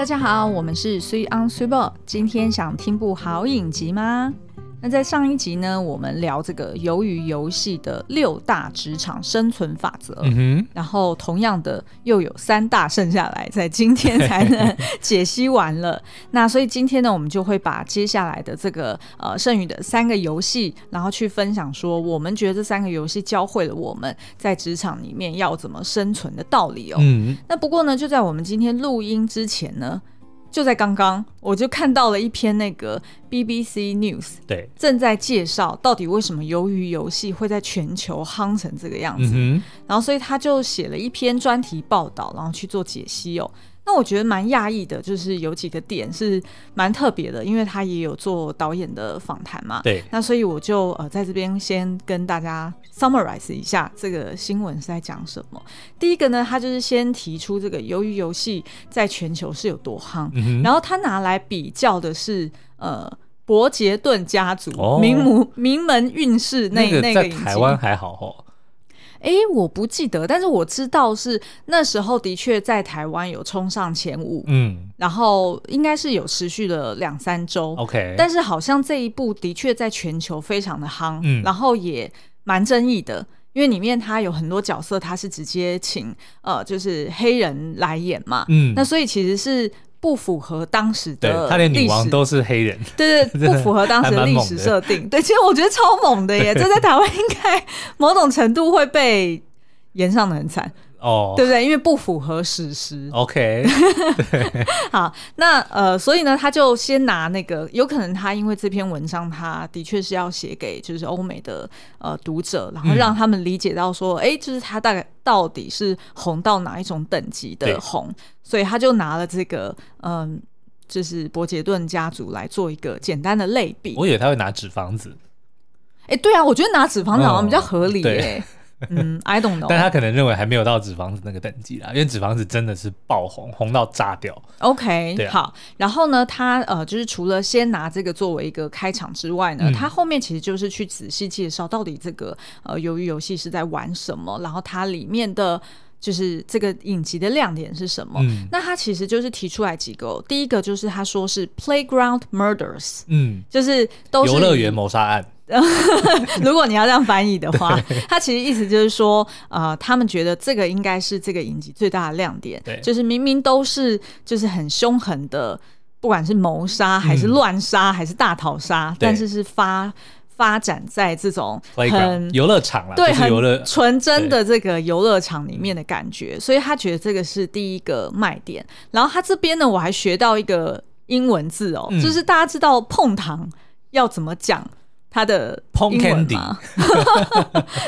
大家好，我们是 Sweet on Super，今天想听部好影集吗？那在上一集呢，我们聊这个鱿鱼游戏的六大职场生存法则，嗯哼，然后同样的又有三大剩下来，在今天才能 解析完了。那所以今天呢，我们就会把接下来的这个呃剩余的三个游戏，然后去分享说，我们觉得这三个游戏教会了我们在职场里面要怎么生存的道理哦。嗯，那不过呢，就在我们今天录音之前呢。就在刚刚，我就看到了一篇那个 BBC News，对，正在介绍到底为什么鱿鱼游戏会在全球夯成这个样子，嗯、然后所以他就写了一篇专题报道，然后去做解析哦。那我觉得蛮讶异的，就是有几个点是蛮特别的，因为他也有做导演的访谈嘛。对。那所以我就呃在这边先跟大家 summarize 一下这个新闻是在讲什么。第一个呢，他就是先提出这个鱿鱼游戏在全球是有多夯，嗯、然后他拿来比较的是呃伯杰顿家族、哦、名门名门运势那那个那个在台湾还好哦。哎，我不记得，但是我知道是那时候的确在台湾有冲上前五，嗯，然后应该是有持续了两三周，OK，但是好像这一部的确在全球非常的夯，嗯，然后也蛮争议的，因为里面他有很多角色，他是直接请呃就是黑人来演嘛，嗯，那所以其实是。不符合当时的历史，对，他连女王都是黑人，对对，不符合当时的历史设定。对，其实我觉得超猛的耶，这在台湾应该某种程度会被延上的很惨。哦，对不对？因为不符合史实。OK，好，那呃，所以呢，他就先拿那个，有可能他因为这篇文章，他的确是要写给就是欧美的呃读者，然后让他们理解到说，哎、嗯，就是他大概到底是红到哪一种等级的红，所以他就拿了这个嗯、呃，就是伯杰顿家族来做一个简单的类比。我以为他会拿纸房子。哎，对啊，我觉得拿纸房子好像比较合理耶。，I don't know，但他可能认为还没有到纸房子那个等级啦，因为纸房子真的是爆红，红到炸掉。OK，好，然后呢，他呃，就是除了先拿这个作为一个开场之外呢，嗯、他后面其实就是去仔细介绍到底这个呃，鱿鱼游戏是在玩什么，然后它里面的就是这个影集的亮点是什么。嗯、那他其实就是提出来几个，第一个就是他说是 Playground Murders，嗯，就是都是游乐园谋杀案。如果你要这样翻译的话，他其实意思就是说，呃，他们觉得这个应该是这个影集最大的亮点，对，就是明明都是就是很凶狠的，不管是谋杀还是乱杀还是大逃杀，嗯，但是是发发展在这种很游乐场了，对，很纯真的这个游乐场里面的感觉，所以他觉得这个是第一个卖点。然后他这边呢，我还学到一个英文字哦，嗯，就是大家知道碰糖要怎么讲。他的英文嘛，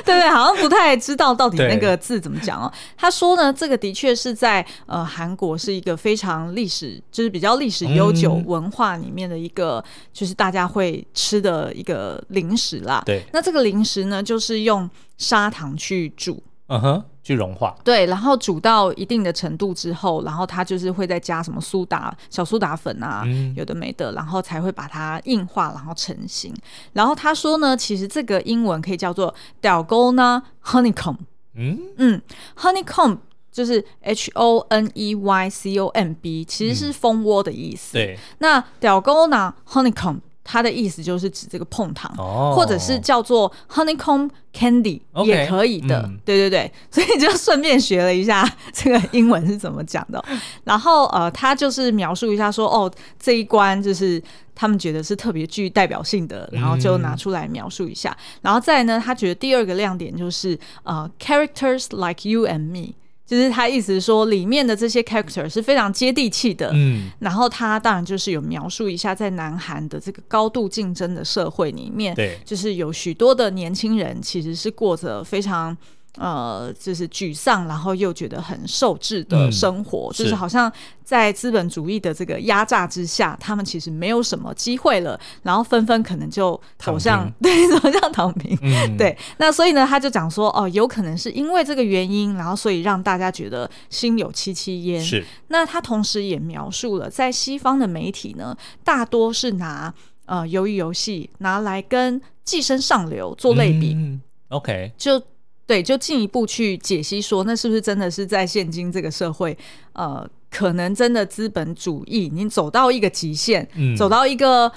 对不对？好像不太知道到底那个字怎么讲哦。他说呢，这个的确是在呃韩国是一个非常历史，就是比较历史悠久文化里面的一个，嗯、就是大家会吃的一个零食啦。对，那这个零食呢，就是用砂糖去煮。嗯哼。去融化，对，然后煮到一定的程度之后，然后它就是会再加什么苏打、小苏打粉啊，嗯、有的没的，然后才会把它硬化，然后成型。然后他说呢，其实这个英文可以叫做 dalgona honeycomb，嗯嗯，honeycomb 就是 H O N E Y C O M B，其实是蜂窝的意思。嗯、对，那 dalgona honeycomb。它的意思就是指这个碰糖，哦、或者是叫做 honeycomb candy 也可以的，嗯、对对对，所以就顺便学了一下这个英文是怎么讲的。然后呃，他就是描述一下说，哦，这一关就是他们觉得是特别具代表性的，然后就拿出来描述一下。嗯、然后再呢，他觉得第二个亮点就是呃，characters like you and me。就是他意思是说，里面的这些 character 是非常接地气的。嗯，然后他当然就是有描述一下，在南韩的这个高度竞争的社会里面，对，就是有许多的年轻人其实是过着非常。呃，就是沮丧，然后又觉得很受制的生活，嗯、就是好像在资本主义的这个压榨之下，他们其实没有什么机会了，然后纷纷可能就走向 对走向躺平。嗯、对，那所以呢，他就讲说，哦，有可能是因为这个原因，然后所以让大家觉得心有戚戚焉。是，那他同时也描述了，在西方的媒体呢，大多是拿呃鱿鱼游戏拿来跟寄生上流做类比。嗯、OK，就。对，就进一步去解析说，那是不是真的是在现今这个社会，呃，可能真的资本主义已经走到一个极限，嗯，走到一个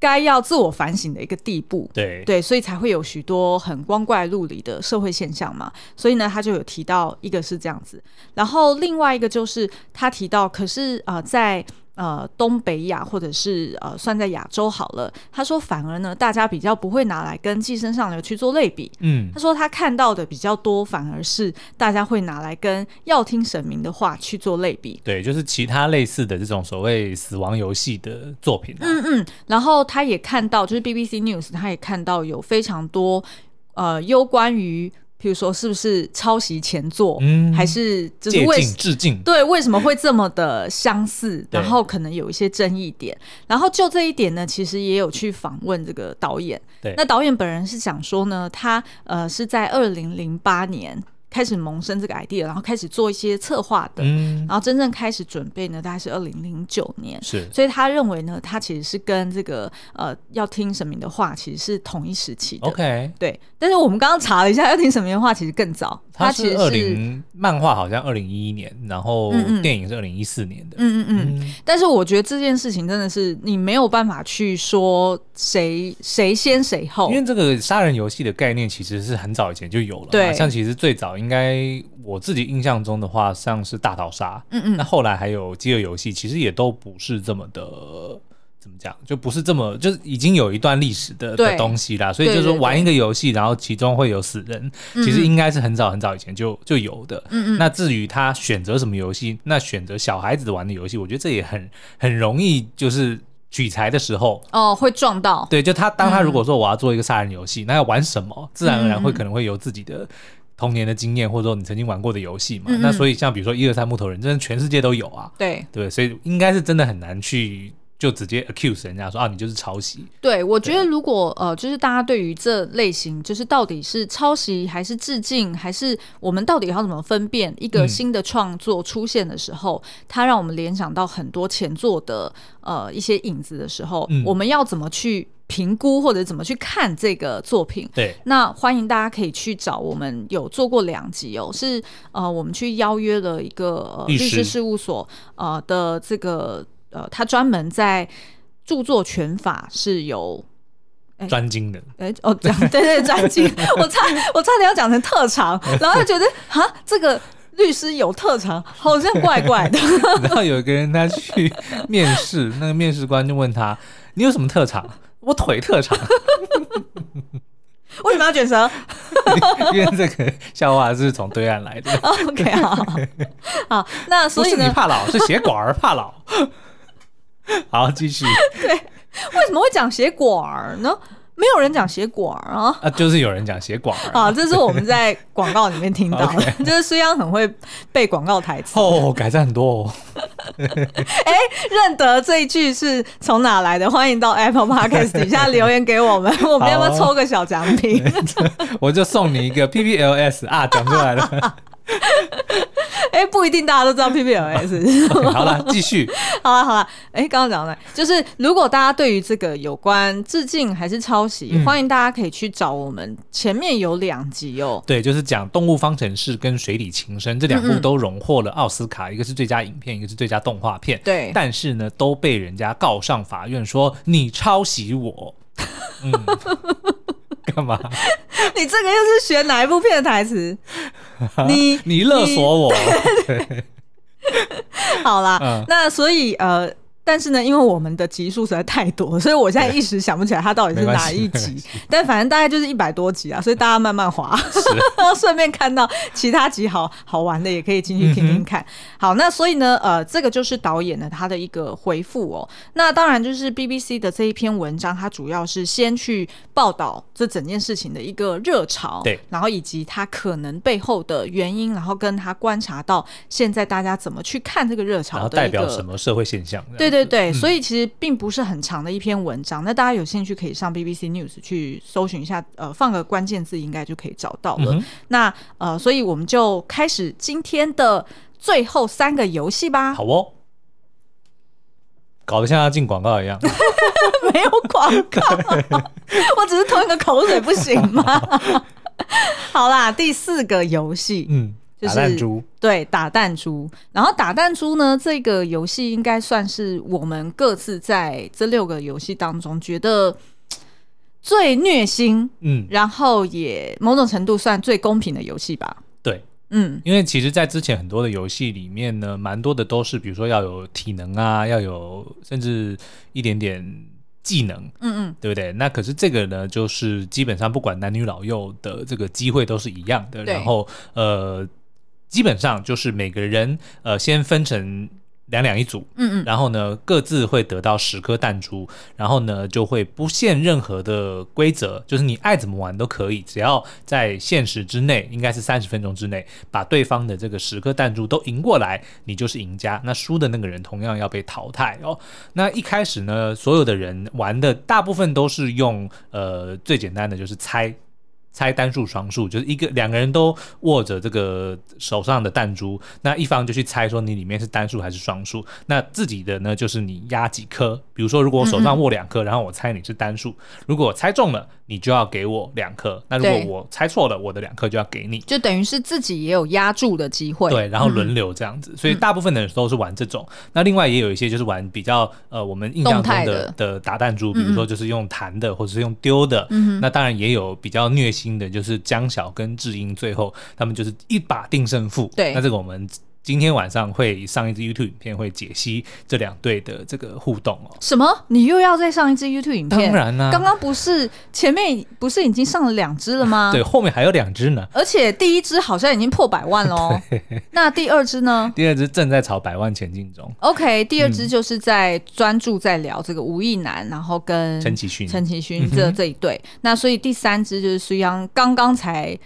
该要自我反省的一个地步。对对，所以才会有许多很光怪陆离的社会现象嘛。所以呢，他就有提到一个是这样子，然后另外一个就是他提到，可是呃，在呃，东北亚或者是呃，算在亚洲好了。他说，反而呢，大家比较不会拿来跟《寄生上流》去做类比。嗯，他说他看到的比较多，反而是大家会拿来跟《要听神明的话》去做类比。对，就是其他类似的这种所谓死亡游戏的作品啊。嗯嗯，然后他也看到，就是 BBC News，他也看到有非常多呃，有关于。譬如说，是不是抄袭前作，嗯，还是就是为致敬？致敬对，为什么会这么的相似？然后可能有一些争议点。然后就这一点呢，其实也有去访问这个导演。对，那导演本人是想说呢，他呃是在二零零八年。开始萌生这个 idea，然后开始做一些策划的，嗯，然后真正开始准备呢，大概是二零零九年，是，所以他认为呢，他其实是跟这个呃要听神明的话，其实是同一时期的，OK，对。但是我们刚刚查了一下，要听神明的话其实更早，他其实是漫画好像二零一一年，然后电影是二零一四年的，嗯嗯嗯，嗯。但是我觉得这件事情真的是你没有办法去说谁谁先谁后，因为这个杀人游戏的概念其实是很早以前就有了，对，像其实最早应该我自己印象中的话，像是大逃杀，嗯嗯，那后来还有饥饿游戏，其实也都不是这么的，怎么讲，就不是这么，就是已经有一段历史的的东西啦。所以就是说玩一个游戏，然后其中会有死人，其实应该是很早很早以前就就有的。嗯嗯。那至于他选择什么游戏，那选择小孩子玩的游戏，我觉得这也很很容易，就是取材的时候哦会撞到。对，就他当他如果说我要做一个杀人游戏，那要玩什么，自然而然会可能会有自己的。童年的经验，或者说你曾经玩过的游戏嘛，嗯嗯，那所以像比如说一二三木头人，真的全世界都有啊。对对，所以应该是真的很难去就直接 accuse 人家说啊，你就是抄袭。对，我觉得如果呃，就是大家对于这类型，就是到底是抄袭还是致敬，还是我们到底要怎么分辨一个新的创作出现的时候，嗯、它让我们联想到很多前作的呃一些影子的时候，嗯、我们要怎么去？评估或者怎么去看这个作品？对，那欢迎大家可以去找我们有做过两集哦，是呃，我们去邀约了一个、呃、律师事务所呃的这个呃，他专门在著作权法是有专精的，哎哦，讲对对，专精，我差我差点要讲成特长，然后就觉得啊，这个律师有特长，好像怪怪的。然后有一个人他去面试，那个面试官就问他：“你有什么特长？”我腿特长，为什么要卷舌？因为这个笑话是从对岸来的。OK，好，好，那所以不是你怕老，是血管儿怕老。好，继续。对，为什么会讲血管儿呢？没有人讲血管啊，啊，就是有人讲血管啊，这是我们在 广告里面听到的，就是虽然很会背广告台词哦，改善很多哦。哎、欸，认得这一句是从哪来的？欢迎到 Apple Podcast 底下留言给我们，我们要不要抽个小奖品？我就送你一个 PPLS 啊，讲出来了。哎、欸，不一定大家都知道 PPLS。okay, 好了，继续。好了好了，哎、欸，刚刚讲了，就是如果大家对于这个有关致敬还是抄袭，嗯、欢迎大家可以去找我们前面有两集哦。对，就是讲《动物方程式》跟《水里情深》这两部都荣获了奥斯卡，嗯嗯，一个是最佳影片，一个是最佳动画片。对，但是呢，都被人家告上法院说你抄袭我。嗯。干嘛？你这个又是学哪一部片的台词？你你勒索我？好啦，嗯、那所以呃。但是呢，因为我们的集数实在太多，所以我现在一时想不起来它到底是哪一集。但反正大概就是一百多集啊，所以大家慢慢滑，顺便看到其他集好好玩的，也可以进去听听看。嗯、好，那所以呢，呃，这个就是导演的他的一个回复哦。那当然就是 BBC 的这一篇文章，它主要是先去报道这整件事情的一个热潮，对，然后以及它可能背后的原因，然后跟他观察到现在大家怎么去看这个热潮的，代表什么社会现象？对，对。对对，所以其实并不是很长的一篇文章。嗯、那大家有兴趣可以上 BBC News 去搜寻一下，呃，放个关键字应该就可以找到了。嗯、那呃，所以我们就开始今天的最后三个游戏吧。好哦，搞得像要进广告一样。没有广告，我只是吞个口水，不行吗？好啦，第四个游戏，嗯。就是弹珠，对，打弹珠。然后打弹珠呢，这个游戏应该算是我们各自在这六个游戏当中觉得最虐心，嗯，然后也某种程度算最公平的游戏吧。对，嗯，因为其实，在之前很多的游戏里面呢，蛮多的都是，比如说要有体能啊，要有甚至一点点。技能，嗯嗯，对不对？那可是这个呢，就是基本上不管男女老幼的这个机会都是一样的。然后，呃，基本上就是每个人呃先分成。两两一组，嗯嗯，然后呢，各自会得到十颗弹珠，然后呢，就会不限任何的规则，就是你爱怎么玩都可以，只要在限时之内，应该是三十分钟之内，把对方的这个十颗弹珠都赢过来，你就是赢家。那输的那个人同样要被淘汰哦。那一开始呢，所有的人玩的大部分都是用呃最简单的，就是猜。猜单数双数，就是一个两个人都握着这个手上的弹珠，那一方就去猜说你里面是单数还是双数。那自己的呢，就是你压几颗。比如说，如果我手上握两颗，嗯嗯，然后我猜你是单数，如果我猜中了，你就要给我两颗。那如果我猜错了，我的两颗就要给你。就等于是自己也有压住的机会。对，然后轮流这样子。嗯、所以大部分的人都是玩这种。嗯、那另外也有一些就是玩比较呃，我们印象中的的，的打弹珠，比如说就是用弹的，或者是用丢的。嗯、那当然也有比较虐心。的就是江晓跟智英，最后他们就是一把定胜负。对，那这个我们今天晚上会上一支 YouTube 影片，会解析这两队的这个互动哦。什么？你又要再上一支 YouTube 影片？当然啦、啊，刚刚不是前面不是已经上了两支了吗？对，后面还有两支呢。而且第一支好像已经破百万喽。对那第二支呢？第二支正在朝百万前进中。OK，第二支就是在专注在聊这个吴亦男，然后跟陈其勋、陈其勋这 这一对。嗯、那所以第三支就是苏央刚刚才。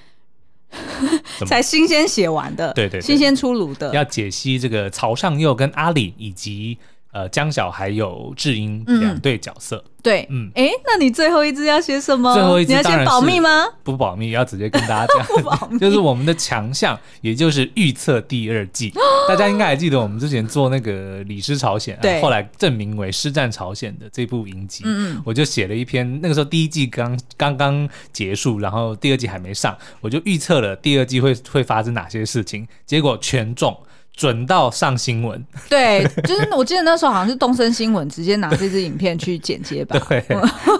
才新鲜写完的，对对，对，新鲜出炉的，要解析这个曹尚佑跟阿里以及呃江小还有智英两对角色。嗯对，嗯，哎，那你最后一支要写什么？最后一支你要先保密吗？不保密，要直接跟大家讲。不保密，就是我们的强项，也就是预测第二季。大家应该还记得我们之前做那个《李氏朝鲜》，对，后来正名为《师战朝鲜》的这部影集，嗯，我就写了一篇。那个时候第一季刚刚刚结束，然后第二季还没上，我就预测了第二季会会发生哪些事情，结果全中。准到上新闻，对，就是我记得那时候好像是东森新闻直接拿这支影片去剪接吧，对，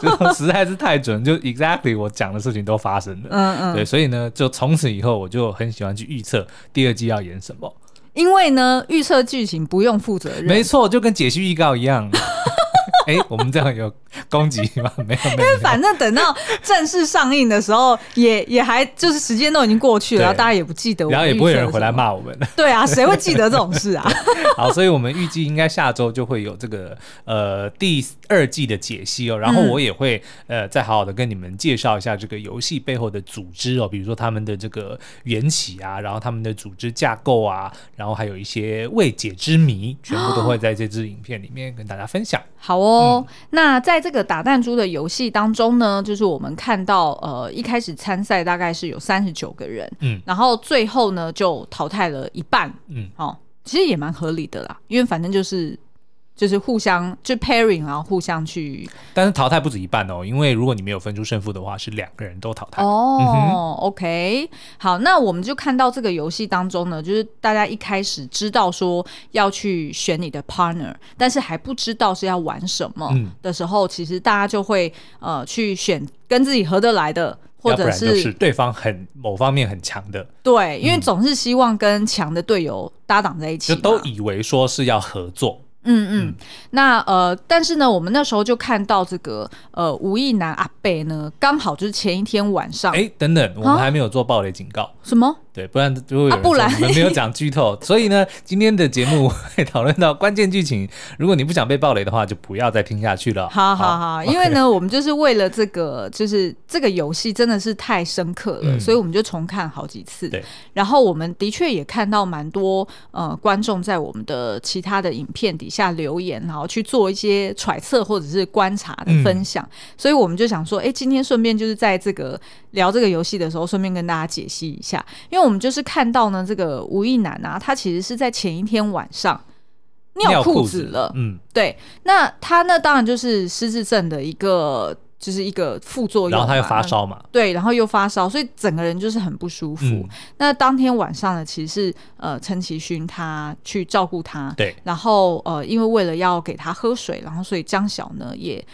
就实在是太准，就 exactly 我讲的事情都发生了，嗯嗯，对，所以呢，就从此以后我就很喜欢去预测第二季要演什么，因为呢，预测剧情不用负责任，没错，就跟解析预告一样。哎，我们这样有攻击吗？没有，没有。因为反正等到正式上映的时候，也也还就是时间都已经过去了，然后大家也不记得，然后也不会有人回来骂我们。对啊，谁会记得这种事啊？好，所以我们预计应该下周就会有这个呃第二季的解析哦，然后我也会呃再好好的跟你们介绍一下这个游戏背后的组织哦，比如说他们的这个缘起啊，然后他们的组织架构啊，然后还有一些未解之谜，全部都会 在这支影片里面跟大家分享。好哦，嗯、那在这个打弹珠的游戏当中呢，就是我们看到，呃，一开始参赛大概是有三十九个人，嗯，然后最后呢就淘汰了一半，嗯，哦，其实也蛮合理的啦，因为反正就是。就是互相就 pairing，然后互相去，但是淘汰不止一半哦，因为如果你没有分出胜负的话，是两个人都淘汰。哦、，OK，好，那我们就看到这个游戏当中呢，就是大家一开始知道说要去选你的 partner，但是还不知道是要玩什么的时候，嗯、其实大家就会呃去选跟自己合得来的，或者是，是对方很某方面很强的。对，因为总是希望跟强的队友搭档在一起，就都以为说是要合作。嗯嗯，那呃，但是呢，我们那时候就看到这个呃，吴亦男阿贝呢，刚好就是前一天晚上，哎，等等，我们还没有做暴雷警告，什么？对，不然如果有人说我们没有讲剧透，所以呢，今天的节目会讨论到关键剧情。如果你不想被暴雷的话，就不要再听下去了。好好好，因为呢，我们就是为了这个，就是这个游戏真的是太深刻了，所以我们就重看好几次。对，然后我们的确也看到蛮多呃观众在我们的其他的影片底下留言，然后去做一些揣测或者是观察的分享，所以我们就想说，哎，今天顺便就是在这个聊这个游戏的时候，顺便跟大家解析一下，因为。那我们就是看到呢，这个吴亦男啊，他其实是在前一天晚上尿裤子了。嗯，对。那他呢，当然就是失智症的一个就是一个副作用，然后他又发烧嘛，对，然后又发烧，所以整个人就是很不舒服。嗯、那当天晚上呢，其实是呃陈其勋他去照顾他，对，然后呃因为为了要给他喝水，然后所以江小呢也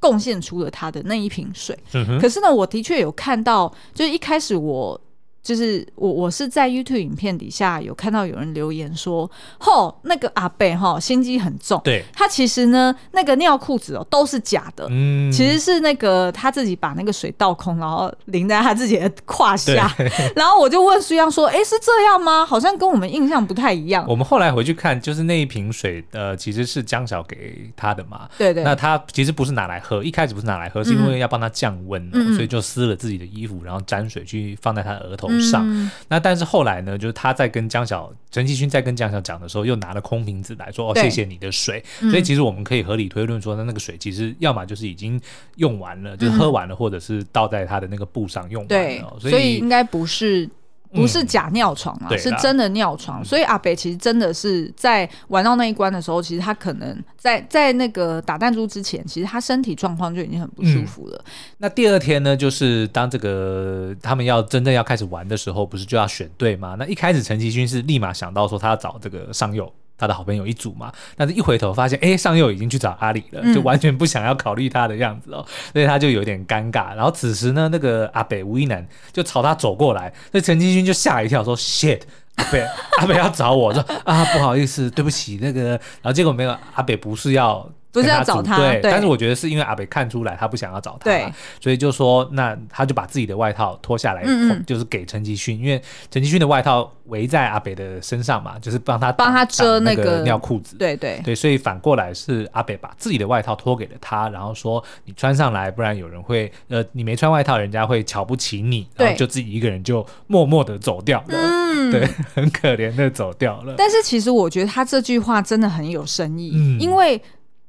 贡献出了他的那一瓶水。可是呢，我的确有看到，就是一开始我。就是我，我是在 YouTube 影片底下有看到有人留言说，吼，那个阿贝哈心机很重，对，他其实呢那个尿裤子哦都是假的，嗯，其实是那个他自己把那个水倒空，然后淋在他自己的胯下，然后我就问苏央说，哎、欸，是这样吗？好像跟我们印象不太一样。我们后来回去看，就是那一瓶水，呃，其实是江小给他的嘛，对对，那他其实不是拿来喝，一开始不是拿来喝，是因为要帮他降温，所以就撕了自己的衣服，然后沾水去放在他的额头。上，嗯、那但是后来呢，就是他在跟江小陈其勋在跟江小讲的时候，又拿了空瓶子来说：“哦，谢谢你的水。嗯”所以其实我们可以合理推论说，那那个水其实要么就是已经用完了，嗯、就是喝完了，或者是倒在他的那个布上用完了。所以应该不是。不是假尿床啊，嗯、是真的尿床。所以阿北其实真的是在玩到那一关的时候，其实他可能在在那个打弹珠之前，其实他身体状况就已经很不舒服了。嗯、那第二天呢，就是当这个他们要真正要开始玩的时候，不是就要选队吗？那一开始陈其勋是立马想到说他要找这个上佑。他的好朋友一组嘛，但是一回头发现，哎、欸，上佑已经去找阿里了，就完全不想要考虑他的样子哦，嗯、所以他就有点尴尬。然后此时呢，那个阿北吴一男就朝他走过来，所以陈金勋就吓一跳，说：“shit，阿北，阿北要找我，说啊，不好意思，对不起，那个。”然后结果没有，阿北不是要。不是要找他，对，但是我觉得是因为阿北看出来他不想要找他，对，所以就说那他就把自己的外套脱下来，就是给陈吉勋，因为陈吉勋的外套围在阿北的身上嘛，就是帮他帮他遮那个尿裤子，对对对，所以反过来是阿北把自己的外套脱给了他，然后说你穿上来，不然有人会呃你没穿外套，人家会瞧不起你，然后就自己一个人就默默的走掉了，嗯，对，很可怜的走掉了。但是其实我觉得他这句话真的很有深意，嗯，因为。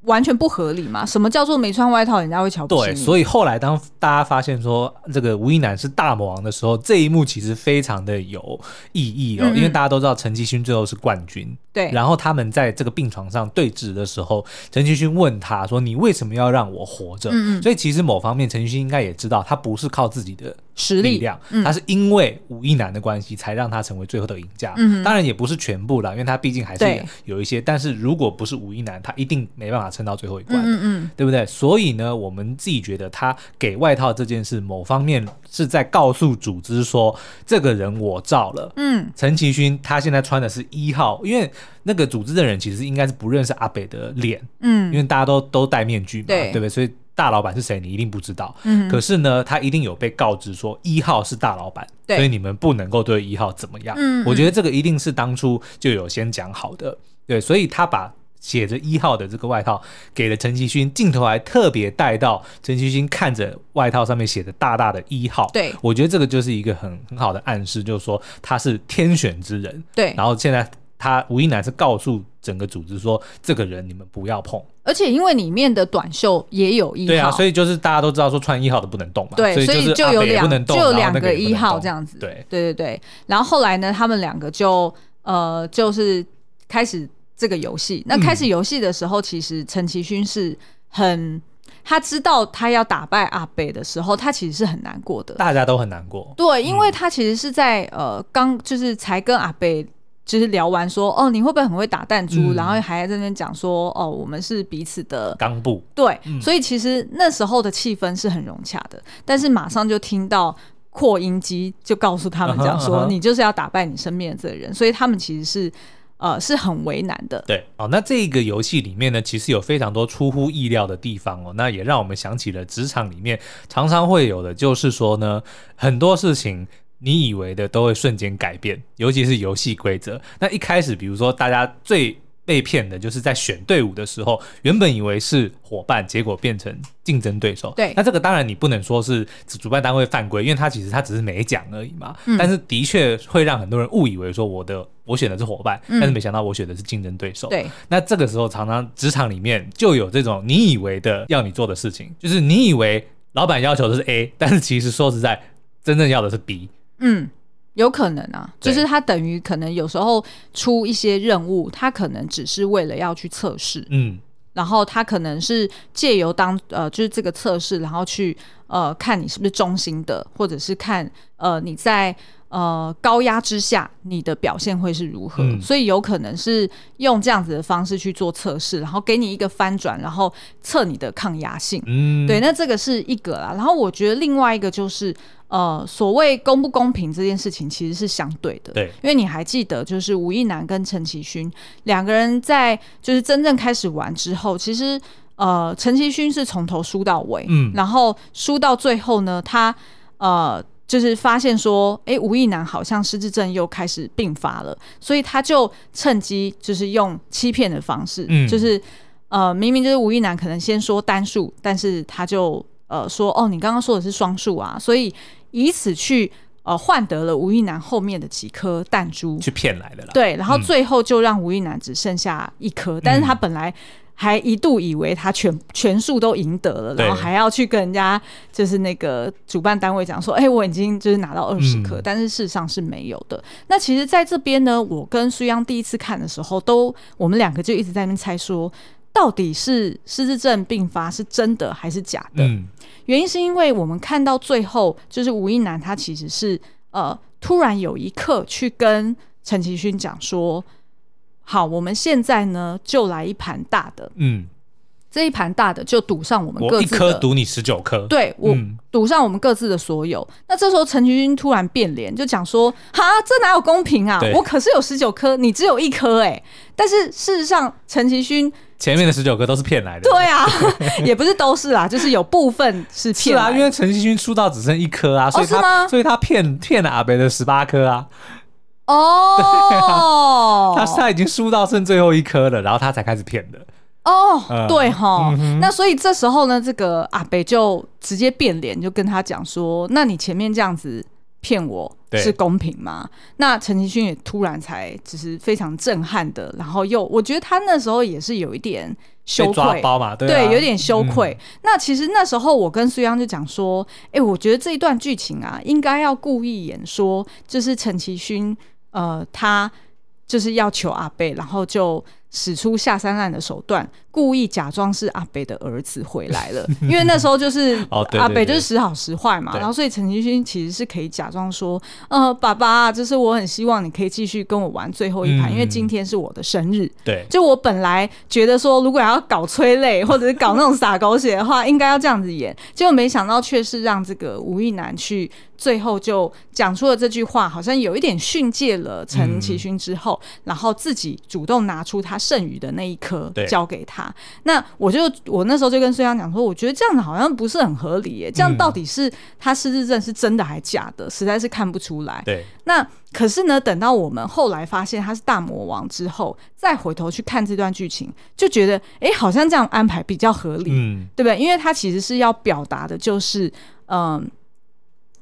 完全不合理嘛？什么叫做没穿外套人家会瞧不起？对，所以后来当大家发现说这个吴亦男是大魔王的时候，这一幕其实非常的有意义哦，嗯嗯，因为大家都知道陈继勋最后是冠军，对。然后他们在这个病床上对峙的时候，陈其勋问他说：“你为什么要让我活着？”嗯嗯，所以其实某方面，陈其勋应该也知道，他不是靠自己的。实力量，嗯、他是因为吴亦男的关系才让他成为最后的赢家。嗯、哼当然也不是全部啦，因为他毕竟还是有一些。但是如果不是吴亦男，他一定没办法撑到最后一关，嗯嗯对不对？所以呢，我们自己觉得他给外套这件事，某方面是在告诉组织说，这个人我罩了。嗯，陈其勋他现在穿的是一号，因为那个组织的人其实应该是不认识阿北的脸，嗯，因为大家都都戴面具嘛，对，对不对？所以。大老板是谁？你一定不知道。嗯，可是呢，他一定有被告知说一号是大老板，对所以你们不能够对一号怎么样。嗯，我觉得这个一定是当初就有先讲好的。对，所以他把写着一号的这个外套给了陈其勋，镜头还特别带到陈其勋看着外套上面写的大大的一号。对，我觉得这个就是一个很很好的暗示，就是说他是天选之人。对，然后现在。他吴亦男是告诉整个组织说，这个人你们不要碰，而且因为里面的短袖也有一号，对啊，所以就是大家都知道说穿一号的不能动嘛，对，所以就有两就有两个一号这样子，对。对对对。然后后来呢，他们两个就呃就是开始这个游戏。那开始游戏的时候，其实陈其勋是很他知道他要打败阿北的时候，他其实是很难过的，大家都很难过，对，因为他其实是在呃刚就是才跟阿北。就是聊完说哦，你会不会很会打弹珠？嗯、然后还在那边讲说哦，我们是彼此的刚部。对，嗯、所以其实那时候的气氛是很融洽的。但是马上就听到扩音机就告诉他们讲说，uh uh. 你就是要打败你身边的这个人。所以他们其实是呃是很为难的。对，哦，那这个游戏里面呢，其实有非常多出乎意料的地方哦。那也让我们想起了职场里面常常会有的，就是说呢，很多事情。你以为的都会瞬间改变，尤其是游戏规则。那一开始，比如说大家最被骗的就是在选队伍的时候，原本以为是伙伴，结果变成竞争对手。对，那这个当然你不能说是主办单位犯规，因为他其实他只是没讲而已嘛。嗯、但是的确会让很多人误以为说我的我选的是伙伴，嗯、但是没想到我选的是竞争对手。对，那这个时候常常职场里面就有这种你以为的要你做的事情，就是你以为老板要求的是 A，但是其实说实在，真正要的是 B。嗯，有可能啊，就是他等于可能有时候出一些任务，他可能只是为了要去测试，嗯，然后他可能是借由当呃，就是这个测试，然后去呃看你是不是忠心的，或者是看呃你在呃高压之下你的表现会是如何。嗯、所以有可能是用这样子的方式去做测试，然后给你一个翻转，然后测你的抗压性。嗯，对，那这个是一个啦。然后我觉得另外一个就是。呃，所谓公不公平这件事情其实是相对的，对，因为你还记得，就是吴亦男跟陈其勋两个人在就是真正开始玩之后，其实呃，陈其勋是从头输到尾，嗯，然后输到最后呢，他呃就是发现说，哎，吴亦男好像失智症又开始病发了，所以他就趁机就是用欺骗的方式，嗯，就是呃明明就是吴亦男可能先说单数，但是他就。呃，说哦，你刚刚说的是双数啊，所以以此去呃换得了吴亦男后面的几颗弹珠，去骗来的啦。对，然后最后就让吴亦男只剩下一颗，嗯、但是他本来还一度以为他全全数都赢得了，然后还要去跟人家就是那个主办单位讲说，哎、欸，我已经就是拿到二十颗，嗯、但是事实上是没有的。那其实在这边呢，我跟苏央第一次看的时候，都我们两个就一直在那边猜说。到底是失智症病发是真的还是假的？嗯，原因是因为我们看到最后，就是吴亦男他其实是呃突然有一刻去跟陈其勋讲说：“好，我们现在呢就来一盘大的。”嗯。这一盘大的就赌上我们各自的，我一颗赌你十九颗，对，我赌上我们各自的所有。嗯、那这时候陈其勋突然变脸，就讲说：“哈，这哪有公平啊？对我可是有十九颗，你只有一颗哎。”但是事实上，陈其勋前面的十九颗都是骗来的。对啊，也不是都是啦，就是有部分是骗。是啊，因为陈其勋出道只剩一颗啊，所以吗？所以他骗骗了阿北的十八颗啊。哦，他他已经输到剩最后一颗了，然后他才开始骗的。哦，嗯、对哈，嗯、那所以这时候呢，这个阿北就直接变脸，就跟他讲说：“那你前面这样子骗我是公平吗？”那陈其勋也突然才只是非常震撼的，然后又我觉得他那时候也是有一点羞愧。嘛，对，对，有点羞愧。嗯、那其实那时候我跟苏央就讲说：“哎，我觉得这一段剧情啊，应该要故意演说，就是陈其勋呃，他就是要求阿贝，然后就。”使出下三滥的手段，故意假装是阿北的儿子回来了，因为那时候就是阿北就是时好时坏嘛，然后所以陈其勋其实是可以假装说，呃，爸爸，就是我很希望你可以继续跟我玩最后一盘，嗯、因为今天是我的生日。对，就我本来觉得说，如果要搞催泪 或者是搞那种撒狗血的话，应该要这样子演，结果没想到却是让这个吴亦男去。最后就讲出了这句话，好像有一点训诫了陈其勋之后，嗯、然后自己主动拿出他剩余的那一颗交给他。对那我就我那时候就跟孙杨讲说，我觉得这样子好像不是很合理耶，这样到底是他失智症是真的还假的，实在是看不出来。对，那可是呢，等到我们后来发现他是大魔王之后，再回头去看这段剧情，就觉得哎，好像这样安排比较合理，嗯，对不对？因为他其实是要表达的就是，嗯。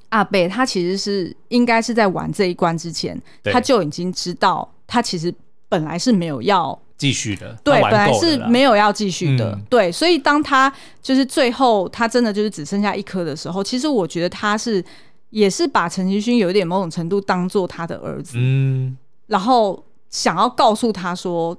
阿贝他其实是应该是在玩这一关之前，他就已经知道他其实本来是没有要继续的，对，本来是没有要继续的，嗯、对。所以当他就是最后他真的就是只剩下一颗的时候，其实我觉得他是也是把陈其勋有一点某种程度当做他的儿子，嗯，然后想要告诉他说，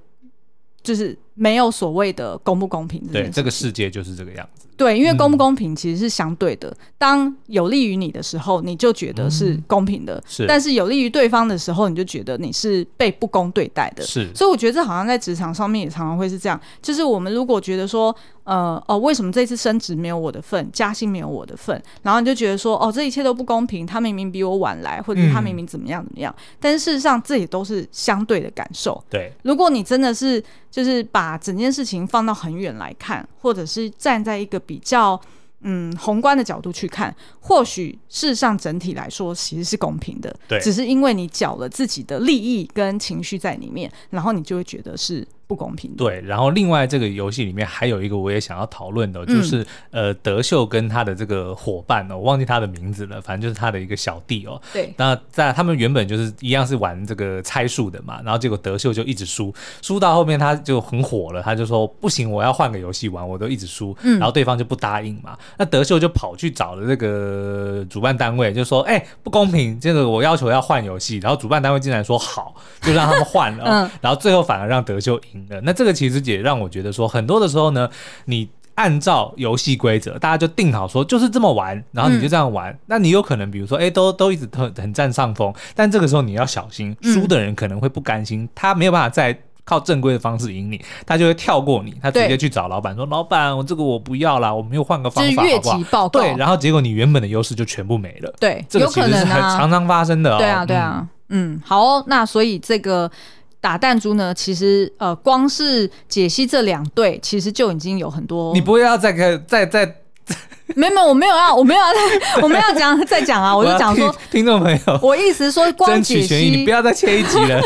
就是没有所谓的公不公平，对，这个世界就是这个样子。对，因为公不公平其实是相对的。嗯、当有利于你的时候，你就觉得是公平的；嗯、是，但是有利于对方的时候，你就觉得你是被不公对待的。是，所以我觉得这好像在职场上面也常常会是这样。就是我们如果觉得说，呃，哦，为什么这次升职没有我的份，加薪没有我的份，然后你就觉得说，哦，这一切都不公平，他明明比我晚来，或者他明明怎么样怎么样。嗯、但是事实上，这也都是相对的感受。对，如果你真的是就是把整件事情放到很远来看，或者是站在一个比较嗯宏观的角度去看，或许事实上整体来说其实是公平的。对，只是因为你搅了自己的利益跟情绪在里面，然后你就会觉得是。不公平。对，然后另外这个游戏里面还有一个我也想要讨论的，嗯、就是呃德秀跟他的这个伙伴哦，我忘记他的名字了，反正就是他的一个小弟哦。对。那在他们原本就是一样是玩这个猜数的嘛，然后结果德秀就一直输，输到后面他就很火了，他就说不行，我要换个游戏玩，我都一直输。嗯。然后对方就不答应嘛，那德秀就跑去找了这个主办单位，就说哎不公平，这个我要求要换游戏，然后主办单位竟然说好，就让他们换了，嗯。然后最后反而让德秀赢。赢了。那这个其实也让我觉得说，很多的时候呢，你按照游戏规则，大家就定好说就是这么玩，然后你就这样玩。嗯、那你有可能比如说，哎，都都一直很很占上风，但这个时候你要小心，输的人可能会不甘心，嗯、他没有办法再靠正规的方式赢你，他就会跳过你，他直接去找老板说：“老板，我这个我不要啦，我们又换个方法，好不好？”报告对，然后结果你原本的优势就全部没了。对，这个其实是很常常发生的、哦。对啊，对啊，嗯，嗯好、哦，那所以这个打弹珠呢，其实呃，光是解析这两队，其实就已经有很多。你不要再开再再。再 没有，我没有要，我没有要再，我没有要讲 再讲啊！我就讲说，听众朋友，我意思说，光解析，你不要再切一集了。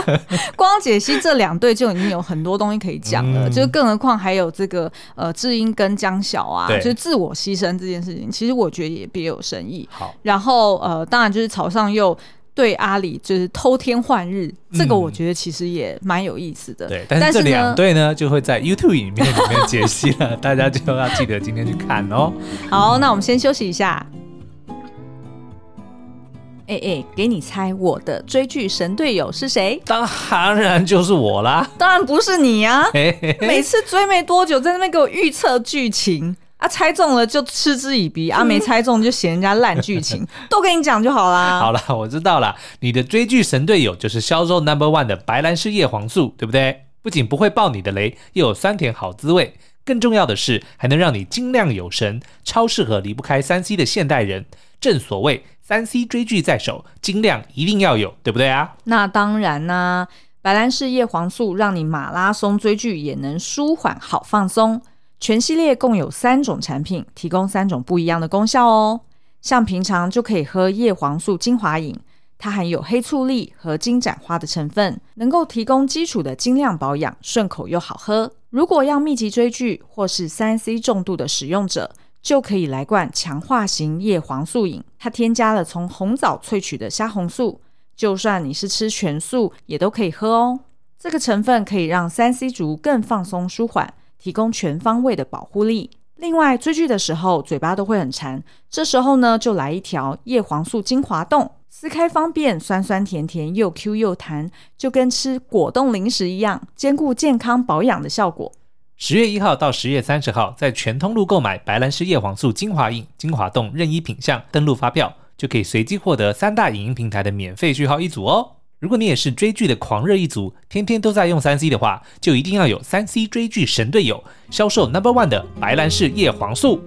光解析这两队就已经有很多东西可以讲了，嗯、就更何况还有这个呃，智英跟江晓啊，就是自我牺牲这件事情，其实我觉得也别有深意。好，然后呃，当然就是草上又。对阿里就是偷天换日，嗯、这个我觉得其实也蛮有意思的。对，但是这两队呢，就会在 YouTube 影片里面解析了，大家就要记得今天去看哦。好，那我们先休息一下。哎哎，给你猜，我的追剧神队友是谁？当然就是我啦。当然不是你啊！嘿嘿嘿，每次追没多久，在那边给我预测剧情。啊，猜中了就嗤之以鼻，啊，没猜中就嫌人家烂剧情，都跟你讲就好啦。好了，我知道了，你的追剧神队友就是销售 number one 的白兰氏叶黄素，对不对？不仅不会爆你的雷，又有酸甜好滋味，更重要的是还能让你精亮有神，超适合离不开三 C 的现代人。正所谓三 C 追剧在手，精亮一定要有，对不对啊？那当然啦，啊，白兰氏叶黄素让你马拉松追剧也能舒缓好放松。全系列共有三种产品，提供三种不一样的功效哦。像平常就可以喝叶黄素精华饮，它含有黑醋栗和金盏花的成分，能够提供基础的精量保养，顺口又好喝。如果要密集追剧或是三 C 重度的使用者，就可以来罐强化型叶黄素饮，它添加了从红枣萃取的虾红素，就算你是吃全素也都可以喝哦。这个成分可以让三 C 族更放松舒缓。提供全方位的保护力。另外，追剧的时候嘴巴都会很馋，这时候呢，就来一条叶黄素精华冻，撕开方便，酸酸甜甜，又 Q 又弹，就跟吃果冻零食一样，兼顾健康保养的效果。十月一号到十月三十号，在全通路购买白兰氏叶黄素精华饮、精华冻任意品项，登录发票就可以随机获得三大影音平台的免费序号一组哦。如果你也是追剧的狂热一族，天天都在用三 C 的话，就一定要有三 C 追剧神队友，销售 Number One 的白兰氏叶黄素。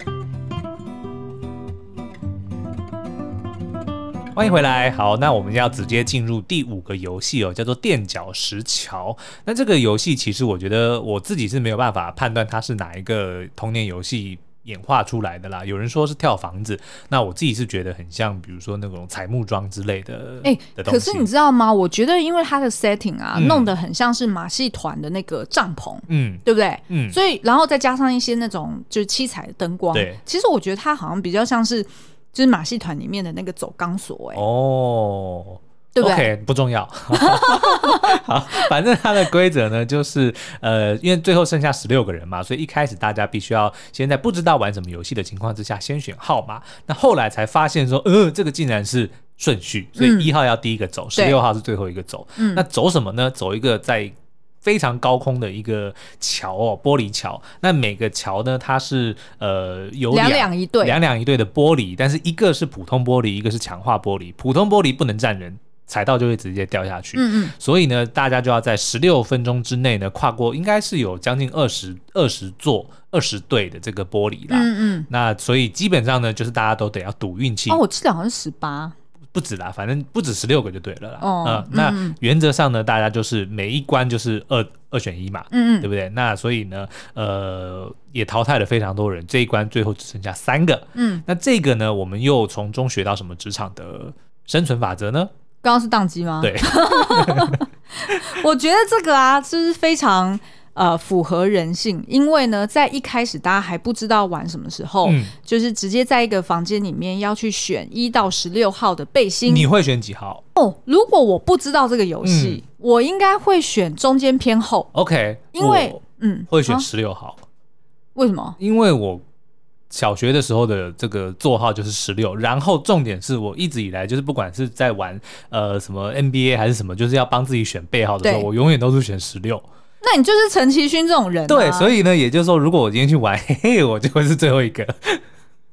欢迎回来，好，那我们要直接进入第五个游戏哦，叫做垫脚石桥。那这个游戏其实我觉得我自己是没有办法判断它是哪一个童年游戏。演化出来的啦，有人说是跳房子，那我自己是觉得很像，比如说那种彩木桩之类的。哎、欸，可是你知道吗？我觉得因为它的 setting 啊，嗯、弄得很像是马戏团的那个帐篷，嗯，对不对？嗯，所以然后再加上一些那种就是七彩的灯光，对，其实我觉得它好像比较像是就是马戏团里面的那个走钢索、欸，哎，哦。对不对？OK，不重要。好，反正它的规则呢，就是呃，因为最后剩下十六个人嘛，所以一开始大家必须要先在不知道玩什么游戏的情况之下，先选号码。那后来才发现说，呃，这个竟然是顺序，所以一号要第一个走，十六、嗯、号是最后一个走。嗯，那走什么呢？走一个在非常高空的一个桥哦，玻璃桥。那每个桥呢，它是呃有两两一对，两两一对的玻璃，但是一个是普通玻璃，一个是强化玻璃。普通玻璃不能站人。踩到就会直接掉下去，嗯嗯，所以呢，大家就要在十六分钟之内呢，跨过，应该是有将近二十二十座二十对的这个玻璃啦，嗯嗯，那所以基本上呢，就是大家都得要赌运气。哦，我记得好像是十八，不止啦，反正不止十六个就对了啦。哦，呃、嗯，那原则上呢，大家就是每一关就是二二选一嘛，嗯嗯，对不对？那所以呢，呃，也淘汰了非常多人，这一关最后只剩下三个，嗯，那这个呢，我们又从中学到什么职场的生存法则呢？刚刚是宕机吗？对，我觉得这个啊，就是非常呃符合人性，因为呢，在一开始大家还不知道玩什么时候，嗯、就是直接在一个房间里面要去选一到十六号的背心。你会选几号？哦，如果我不知道这个游戏，嗯、我应该会选中间偏后。OK，因为嗯，会选十六号、啊。为什么？因为我。小学的时候的这个座号就是十六，然后重点是我一直以来就是不管是在玩呃什么 NBA 还是什么，就是要帮自己选背号的时候，我永远都是选十六，那你就是陈其勋这种人、啊。对，所以呢，也就是说，如果我今天去玩，嘿嘿，我就会是最后一个。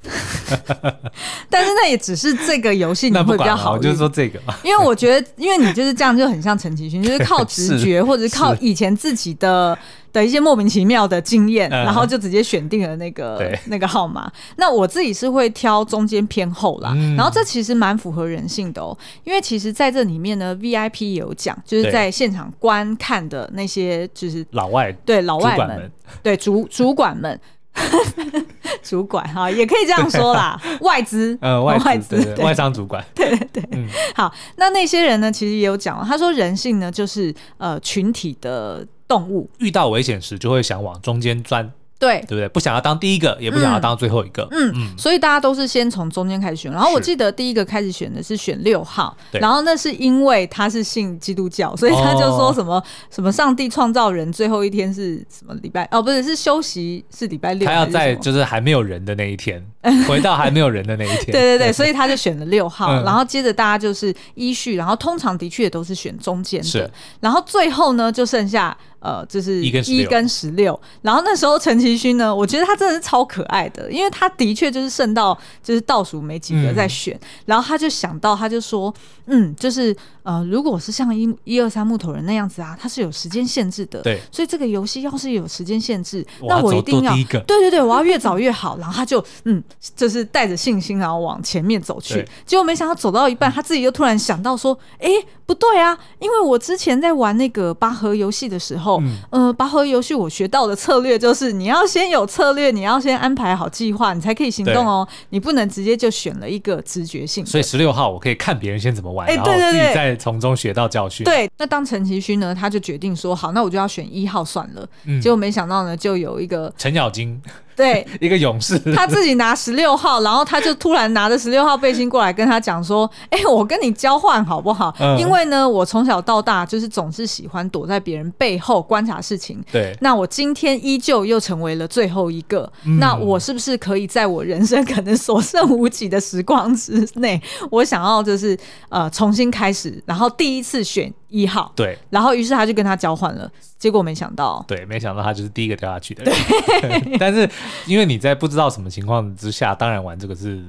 但是那也只是这个游戏你会比较好，就是说这个嘛。因为我觉得，因为你就是这样，就很像陈其勋，就是靠直觉或者是靠以前自己的的一些莫名其妙的经验，然后就直接选定了那个那个号码。那我自己是会挑中间偏后啦，然后这其实蛮符合人性的哦。因为其实在这里面呢，VIP 也有讲，就是在现场观看的那些就是老外，对老外们，对主主管们。主管哈，也可以这样说啦，外资呃外资外商主管，对对对，嗯、好，那那些人呢，其实也有讲，他说人性呢就是呃群体的动物，遇到危险时就会想往中间钻。对，对不对？不想要当第一个，也不想要当最后一个。嗯，嗯，所以大家都是先从中间开始选。然后我记得第一个开始选的是选六号，然后那是因为他是信基督教，所以他就说什么、哦、什么上帝创造人最后一天是什么礼拜？哦，不是，是休息是礼拜六。他要在就是还没有人的那一天，回到还没有人的那一天。对对对，所以他就选了六号。嗯、然后接着大家就是依序，然后通常的确也都是选中间的。是然后最后呢，就剩下。呃，就是一跟十六，然后那时候陈其勋呢，我觉得他真的是超可爱的，因为他的确就是剩到就是倒数没几个在选，嗯、然后他就想到，他就说，嗯，就是呃，如果是像一一二三木头人那样子啊，他是有时间限制的，对，所以这个游戏要是有时间限制，那我一定要，对对对，我要越早越好，然后他就嗯，就是带着信心然后往前面走去，结果没想到走到一半，他自己又突然想到说，哎，不对啊，因为我之前在玩那个拔河游戏的时候。嗯，呃，拔河游戏我学到的策略就是，你要先有策略，你要先安排好计划，你才可以行动哦。你不能直接就选了一个直觉性。所以十六号我可以看别人先怎么玩，然后自己再从中学到教训。对，那当陈其勋呢，他就决定说，好，那我就要选一号算了。结果没想到呢，就有一个程咬金。对，一个勇士，他自己拿十六号，然后他就突然拿着十六号背心过来跟他讲说：“哎、欸，我跟你交换好不好？嗯、因为呢，我从小到大就是总是喜欢躲在别人背后观察事情。对，那我今天依旧又成为了最后一个，嗯、那我是不是可以在我人生可能所剩无几的时光之内，我想要就是呃重新开始，然后第一次选。”一号，对，然后于是他就跟他交换了，结果没想到，对，没想到他就是第一个掉下去的人。但是因为你在不知道什么情况之下，当然玩这个是。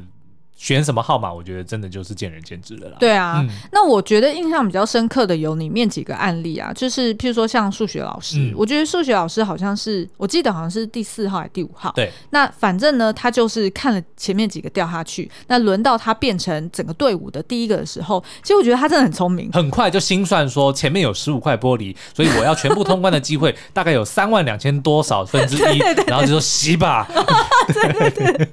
选什么号码，我觉得真的就是见仁见智了啦。对啊，嗯、那我觉得印象比较深刻的有里面几个案例啊，就是譬如说像数学老师，嗯、我觉得数学老师好像是，我记得好像是第四号还是第五号。对，那反正呢，他就是看了前面几个掉下去，那轮到他变成整个队伍的第一个的时候，其实我觉得他真的很聪明，很快就心算说前面有十五块玻璃，所以我要全部通关的机会 大概有三万两千多少分之一，对对对，然后就说洗吧。对对对，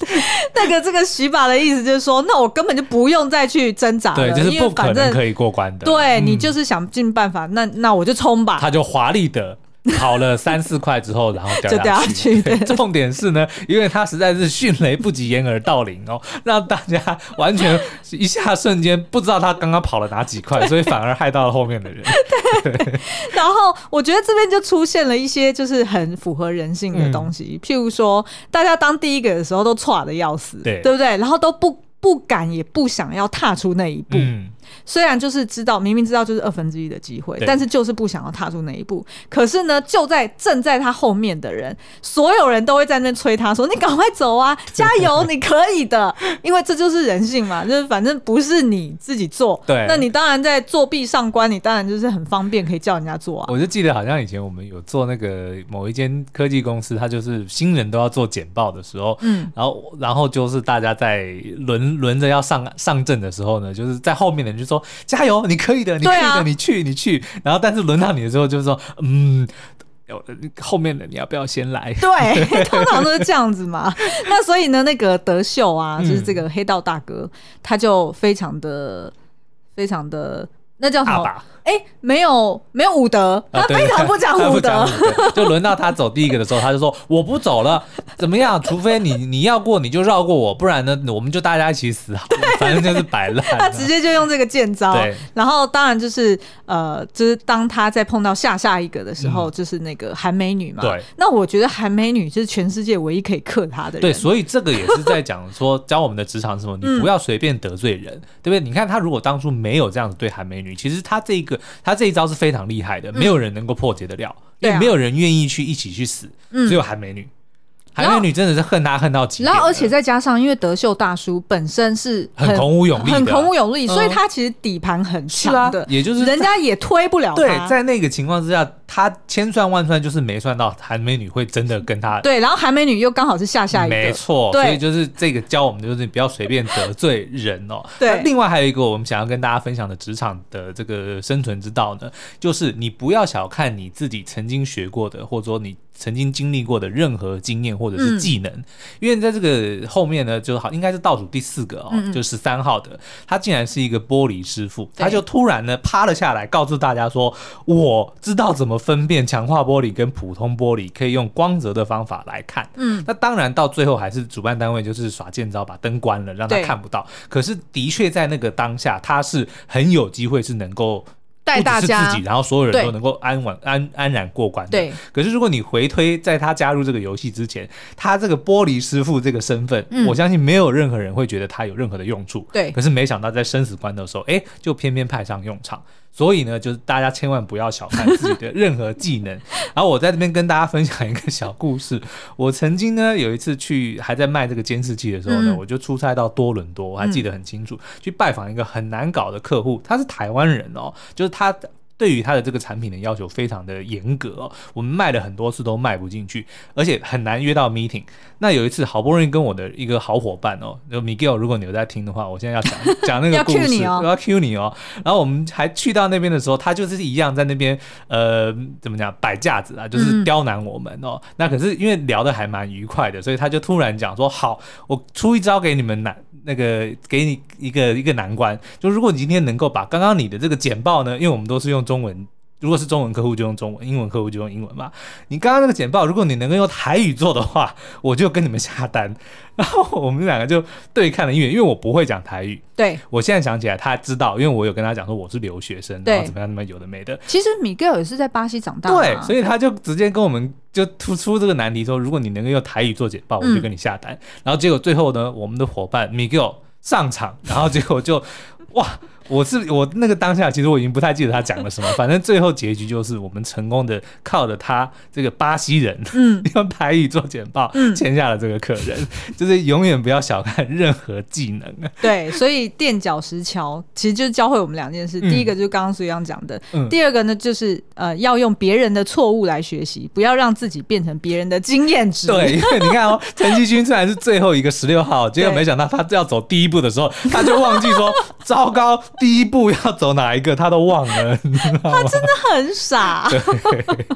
那个这个洗吧的意思就是。说，那我根本就不用再去挣扎了，对，就是不可能可以过关的。对、嗯、你就是想尽办法，那那我就冲吧。他就华丽的 跑了三四块之后，然后掉下去。就掉下去。对，重点是呢，因为他实在是迅雷不及掩耳盗铃哦，让大家完全一下瞬间不知道他刚刚跑了哪几块，所以反而害到了后面的人。对。对然后我觉得这边就出现了一些就是很符合人性的东西，嗯、譬如说大家当第一个的时候都剉的要死，对，对不对？然后都不。不敢也不想要踏出那一步。虽然就是知道，明明知道就是二分之一的机会，但是就是不想要踏出那一步。可是呢，就在正在他后面的人，所有人都会在那催他说：“你赶快走啊，加油，你可以的。”因为这就是人性嘛，就是反正不是你自己做，对，那你当然在作弊上关，你当然就是很方便可以叫人家做啊。我就记得好像以前我们有做那个某一间科技公司，他就是新人都要做简报的时候，嗯，然后然后就是大家在轮轮着要上上阵的时候呢，就是在后面的人就说。加油，你可以的，你可以的，啊、你去，你去。然后，但是轮到你的时候，就是说，嗯，有后面的你要不要先来？对，通常都是这样子嘛。那所以呢，那个德秀啊，就是这个黑道大哥，嗯、他就非常的、非常的，那叫什么？哎，没有没有武德，他非常不讲武德。就轮到他走第一个的时候，他就说：“我不走了，怎么样？除非你你要过，你就绕过我，不然呢，我们就大家一起死。反正就是摆烂。”他直接就用这个剑招。对。然后当然就是呃，就是当他在碰到下下一个的时候，就是那个韩美女嘛。对。那我觉得韩美女就是全世界唯一可以克他的人。对，所以这个也是在讲说教我们的职场是什么，你不要随便得罪人，对不对？你看他如果当初没有这样子对韩美女，其实他这个。他这一招是非常厉害的，没有人能够破解得了。因为没有人愿意去一起去死，只有韩美女。韩美女真的是恨他恨到极点，然后而且再加上，因为德秀大叔本身是很孔武有力，很孔武有力，所以他其实底盘很强的，也就是人家也推不了他。对，在那个情况之下，他千算万算就是没算到韩美女会真的跟他。对，然后韩美女又刚好是下下一个，没错，所以就是这个教我们就是不要随便得罪人哦。对，另外还有一个我们想要跟大家分享的职场的这个生存之道呢，就是你不要小看你自己曾经学过的，或者说你。曾经经历过的任何经验或者是技能，嗯、因为在这个后面呢，就好应该是倒数第四个哦，嗯、就十三号的，他竟然是一个玻璃师傅，他就突然呢趴了下来，告诉大家说：“我知道怎么分辨强化玻璃跟普通玻璃，可以用光泽的方法来看。”嗯，那当然到最后还是主办单位就是耍贱招，把灯关了，让他看不到。对可是的确在那个当下，他是很有机会是能够。带大家自己，然后所有人都能够安稳、安安然过关。对。可是如果你回推，在他加入这个游戏之前，他这个玻璃师傅这个身份，我相信没有任何人会觉得他有任何的用处。对。可是没想到在生死关头的时候，哎，就偏偏派上用场。所以呢，就是大家千万不要小看自己的任何技能。然后我在这边跟大家分享一个小故事。我曾经呢有一次去还在卖这个监视器的时候呢，我就出差到多伦多，我还记得很清楚，去拜访一个很难搞的客户，他是台湾人哦，就是他。对于他的这个产品的要求非常的严格哦，我们卖了很多次都卖不进去，而且很难约到 meeting。那有一次好不容易跟我的一个好伙伴哦，就 Miguel，如果你有在听的话，我现在要讲讲那个故事，要 cue 你哦，要 cue 你哦。然后我们还去到那边的时候，他就是一样在那边呃怎么讲摆架子啊，就是刁难我们哦。嗯、那可是因为聊的还蛮愉快的，所以他就突然讲说：“好，我出一招给你们难那个给你一个一个难关，就如果你今天能够把刚刚你的这个简报呢，因为我们都是用。”中文，如果是中文客户就用中文，英文客户就用英文嘛。你刚刚那个简报，如果你能够用台语做的话，我就跟你们下单。然后我们两个就对看了一眼，因为我不会讲台语。对，我现在想起来，他知道，因为我有跟他讲说我是留学生，然后怎么样，那么有的没的。其实米格尔也是在巴西长大的，对，所以他就直接跟我们就突出这个难题说，如果你能够用台语做简报，我就跟你下单。嗯、然后结果最后呢，我们的伙伴米格尔上场，然后结果就哇。我是我那个当下，其实我已经不太记得他讲了什么，反正最后结局就是我们成功的靠着他这个巴西人，嗯，用台语做简报，嗯，签下了这个客人，就是永远不要小看任何技能。啊。对，所以垫脚石桥其实就是教会我们两件事，第一个就是刚刚苏央讲的，第二个呢就是呃要用别人的错误来学习，不要让自己变成别人的经验值。对，因为你看哦，陈继军虽然是最后一个十六号，结果没想到他要走第一步的时候，他就忘记说，糟糕。第一步要走哪一个，他都忘了，你知道吗？他真的很傻。对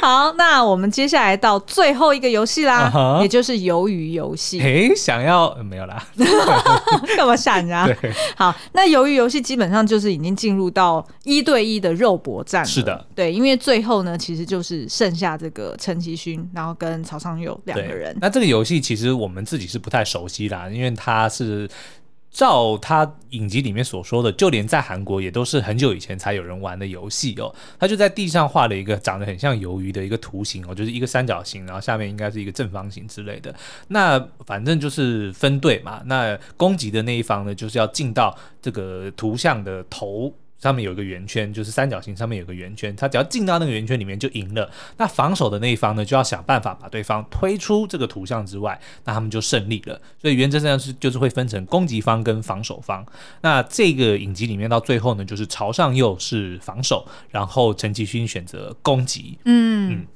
好，那我们接下来到最后一个游戏啦，uh huh、也就是鱿鱼游戏。诶，想要没有啦？干嘛吓人家？对好，那鱿鱼游戏基本上就是已经进入到一对一的肉搏战了。是的，对，因为最后呢，其实就是剩下这个陈其勋，然后跟曹尚佑两个人。那这个游戏其实我们自己是不太熟悉啦，因为它是。照他影集里面所说的，就连在韩国也都是很久以前才有人玩的游戏哦。他就在地上画了一个长得很像鱿鱼的一个图形哦，就是一个三角形，然后下面应该是一个正方形之类的。那反正就是分队嘛，那攻击的那一方呢，就是要进到这个图像的头。上面有一个圆圈，就是三角形上面有个圆圈，他只要进到那个圆圈里面就赢了。那防守的那一方呢，就要想办法把对方推出这个图像之外，那他们就胜利了。所以原则上是就是会分成攻击方跟防守方。那这个影集里面到最后呢，就是朝上右是防守，然后陈其勋选择攻击。嗯。嗯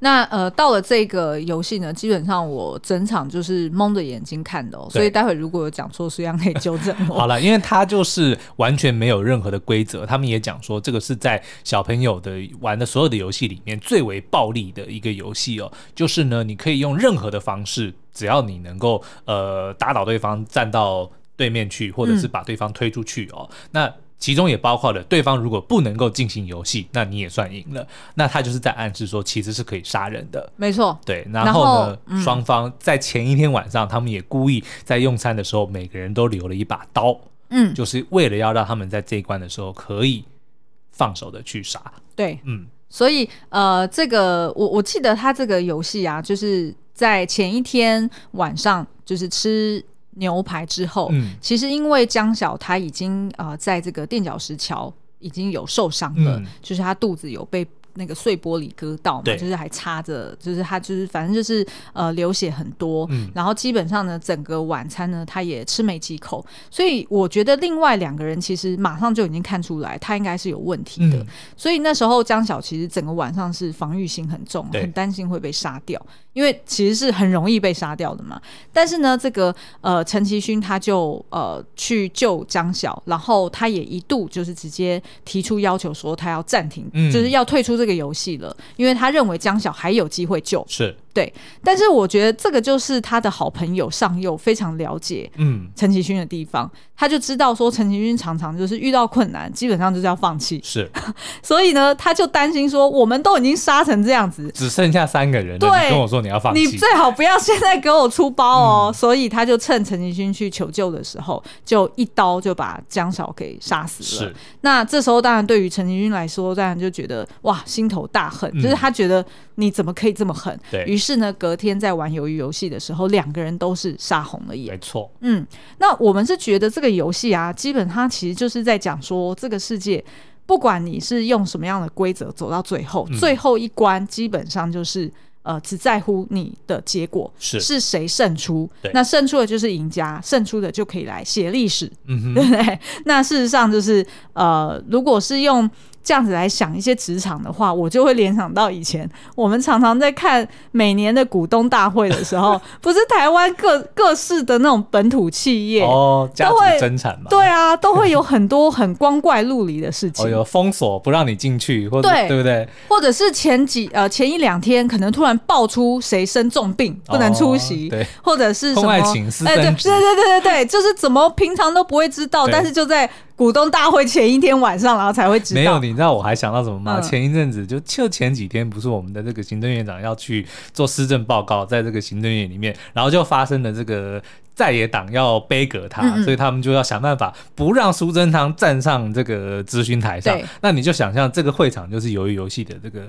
那呃，到了这个游戏呢，基本上我整场就是蒙着眼睛看的哦，所以待会如果有讲错，苏央可以纠正我。好了，因为它就是完全没有任何的规则，他们也讲说这个是在小朋友的玩的所有的游戏里面最为暴力的一个游戏哦，就是呢，你可以用任何的方式，只要你能够呃打倒对方，站到对面去，或者是把对方推出去哦，嗯、那。其中也包括了对方如果不能够进行游戏，那你也算赢了。那他就是在暗示说，其实是可以杀人的。没错，对。然后呢，嗯、双方在前一天晚上，他们也故意在用餐的时候，每个人都留了一把刀，嗯，就是为了要让他们在这一关的时候可以放手的去杀。对，嗯。所以呃，这个我我记得他这个游戏啊，就是在前一天晚上，就是吃。牛排之后，嗯、其实因为江晓他已经呃在这个垫脚石桥已经有受伤了，嗯、就是他肚子有被那个碎玻璃割到嘛，就是还插着，就是他就是反正就是呃流血很多，嗯，然后基本上呢，整个晚餐呢他也吃没几口，所以我觉得另外两个人其实马上就已经看出来他应该是有问题的，嗯，所以那时候江晓其实整个晚上是防御心很重，很担心会被杀掉，因为其实是很容易被杀掉的嘛。但是呢，这个呃陈其勋他就呃去救江晓，然后他也一度就是直接提出要求说他要暂停，嗯，就是要退出这个。这个游戏了，因为他认为江晓还有机会救，是对。但是我觉得这个就是他的好朋友上佑非常了解，嗯，陈其勋的地方，他就知道说陈其勋常常就是遇到困难，基本上就是要放弃，是。所以呢，他就担心说，我们都已经杀成这样子，只剩下三个人，对，你跟我说你要放弃，你最好不要现在给我出包哦。嗯、所以他就趁陈其勋去求救的时候，就一刀就把江晓给杀死了。是。那这时候当然对于陈其勋来说，当然就觉得哇。心头大恨，就是他觉得你怎么可以这么狠？对，于是呢，隔天在玩鱿鱼游戏的时候，两个人都是杀红了眼。没错，嗯，那我们是觉得这个游戏啊，基本它其实就是在讲说，这个世界不管你是用什么样的规则走到最后，嗯、最后一关基本上就是呃，只在乎你的结果是是谁胜出。那胜出的就是赢家，胜出的就可以来写历史，嗯哼，对不对？那事实上就是呃，如果是用。这样子来想一些职场的话，我就会联想到以前我们常常在看每年的股东大会的时候，不是台湾各各式的那种本土企业哦，都会增产嘛？对啊，都会有很多很光怪陆离的事情。哦，有封锁不让你进去，或者对，对不对？或者是前几呃前一两天可能突然爆出谁生重病不能出席，哦、对，或者是什么？哎，对对对对对对，就是怎么平常都不会知道，但是就在。股东大会前一天晚上，然后才会知道。没有，你知道我还想到什么吗？嗯、前一阵子就就前几天，不是我们的这个行政院长要去做施政报告，在这个行政院里面，然后就发生了这个。在野党要杯葛他，嗯嗯，所以他们就要想办法不让苏贞昌站上这个咨询台上。那你就想象这个会场就是鱿鱼游戏的这个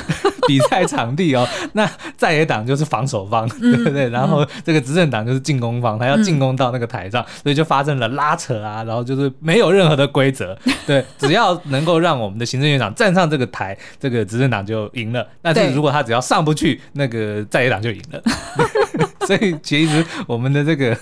比赛场地哦。那在野党就是防守方，嗯、对不对？然后这个执政党就是进攻方，他要进攻到那个台上，所以就发生了拉扯啊，然后就是没有任何的规则。对，只要能够让我们的行政院长站上这个台，这个执政党就赢了。但是如果他只要上不去，那个在野党就赢了。所以其实我们的这个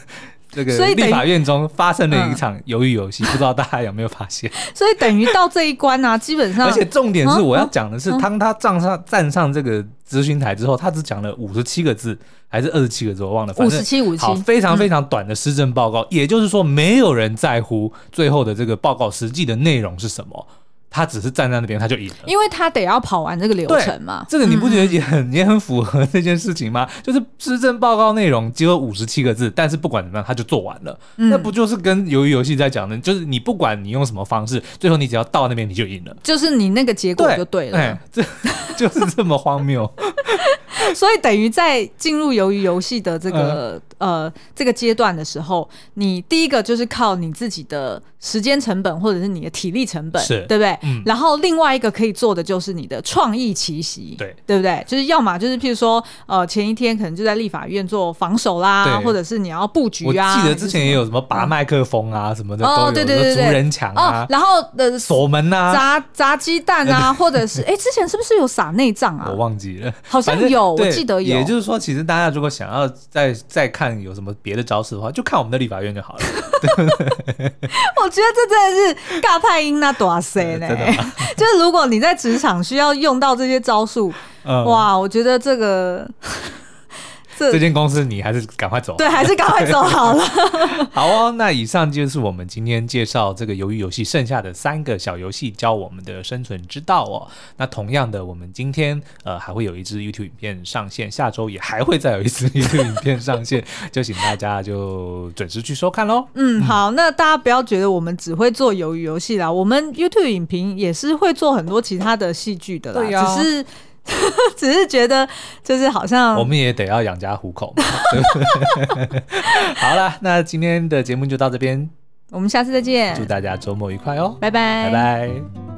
这个立法院中发生了一场鱿鱼游戏，不知道大家有没有发现？所以等于到这一关啊，基本上，而且重点是我要讲的是，当他站上站上这个咨询台之后，他只讲了五十七个字，还是二十七个字，我忘了，五十七五七，非常非常短的施政报告，也就是说，没有人在乎最后的这个报告实际的内容是什么。他只是站在那边，他就赢了，因为他得要跑完这个流程嘛。这个你不觉得也很、嗯、也很符合这件事情吗？就是施政报告内容只有五十七个字，但是不管怎么样，他就做完了。嗯、那不就是跟鱿鱼游戏在讲的？就是你不管你用什么方式，最后你只要到那边，你就赢了。就是你那个结果就对了。哎，这 就是这么荒谬。所以等于在进入鱿鱼游戏的这个、嗯、呃这个阶段的时候，你第一个就是靠你自己的时间成本或者是你的体力成本，是对不对？嗯、然后另外一个可以做的就是你的创意奇袭，对对不对？就是要么就是譬如说呃前一天可能就在立法院做防守啦，或者是你要布局啊。我记得之前也有什么拔麦克风啊什么的，哦对对对对，竹人墙啊，哦、然后的锁门啊，砸砸鸡蛋啊，或者是哎之前是不是有撒内脏啊？我忘记了，好像有。我记得有，也就是说，其实大家如果想要再再看有什么别的招式的话，就看我们的立法院就好了。我觉得这真的是尬派音那多塞呢，就是如果你在职场需要用到这些招数，嗯、哇，我觉得这个。这，这间公司你还是赶快走，对，还是赶快走好了。好哦，那以上就是我们今天介绍这个鱿鱼游戏剩下的三个小游戏，教我们的生存之道哦。那同样的，我们今天呃还会有一支 YouTube 影片上线，下周也还会再有一支 YouTube 影片上线，就请大家就准时去收看喽。嗯，好，那大家不要觉得我们只会做鱿鱼游戏啦，我们 YouTube 影评也是会做很多其他的戏剧的啦，对啊，只是。只是觉得，就是好像我们也得要养家糊口嘛。好了，那今天的节目就到这边，我们下次再见，祝大家周末愉快哦，拜拜，拜拜。